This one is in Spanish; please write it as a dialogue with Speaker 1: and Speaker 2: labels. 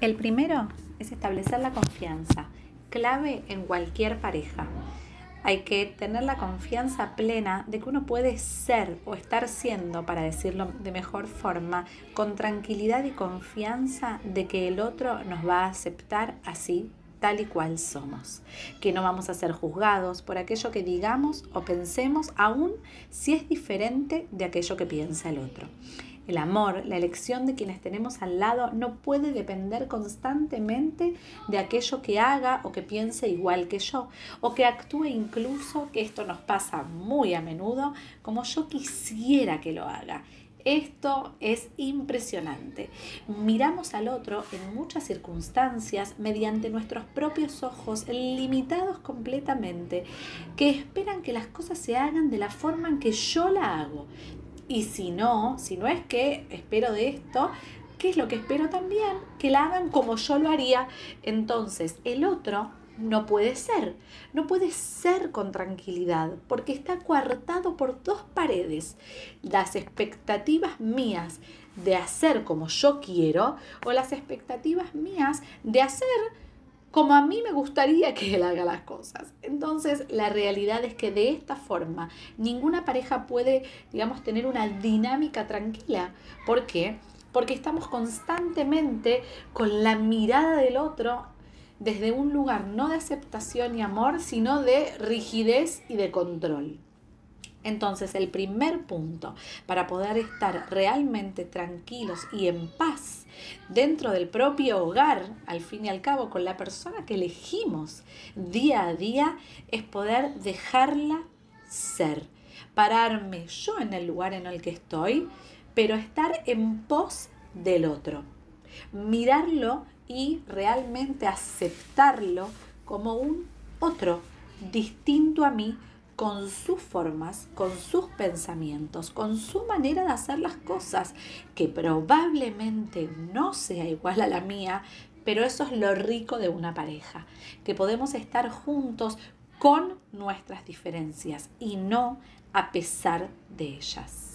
Speaker 1: El primero es establecer la confianza, clave en cualquier pareja. Hay que tener la confianza plena de que uno puede ser o estar siendo, para decirlo de mejor forma, con tranquilidad y confianza de que el otro nos va a aceptar así tal y cual somos, que no vamos a ser juzgados por aquello que digamos o pensemos, aun si es diferente de aquello que piensa el otro. El amor, la elección de quienes tenemos al lado no puede depender constantemente de aquello que haga o que piense igual que yo, o que actúe incluso, que esto nos pasa muy a menudo, como yo quisiera que lo haga. Esto es impresionante. Miramos al otro en muchas circunstancias mediante nuestros propios ojos, limitados completamente, que esperan que las cosas se hagan de la forma en que yo la hago. Y si no, si no es que espero de esto, ¿qué es lo que espero también? Que la hagan como yo lo haría. Entonces, el otro no puede ser, no puede ser con tranquilidad, porque está coartado por dos paredes. Las expectativas mías de hacer como yo quiero o las expectativas mías de hacer como a mí me gustaría que él haga las cosas. Entonces, la realidad es que de esta forma ninguna pareja puede, digamos, tener una dinámica tranquila. ¿Por qué? Porque estamos constantemente con la mirada del otro desde un lugar no de aceptación y amor, sino de rigidez y de control. Entonces, el primer punto para poder estar realmente tranquilos y en paz dentro del propio hogar, al fin y al cabo, con la persona que elegimos día a día, es poder dejarla ser, pararme yo en el lugar en el que estoy, pero estar en pos del otro, mirarlo y realmente aceptarlo como un otro distinto a mí con sus formas, con sus pensamientos, con su manera de hacer las cosas, que probablemente no sea igual a la mía, pero eso es lo rico de una pareja, que podemos estar juntos con nuestras diferencias y no a pesar de ellas.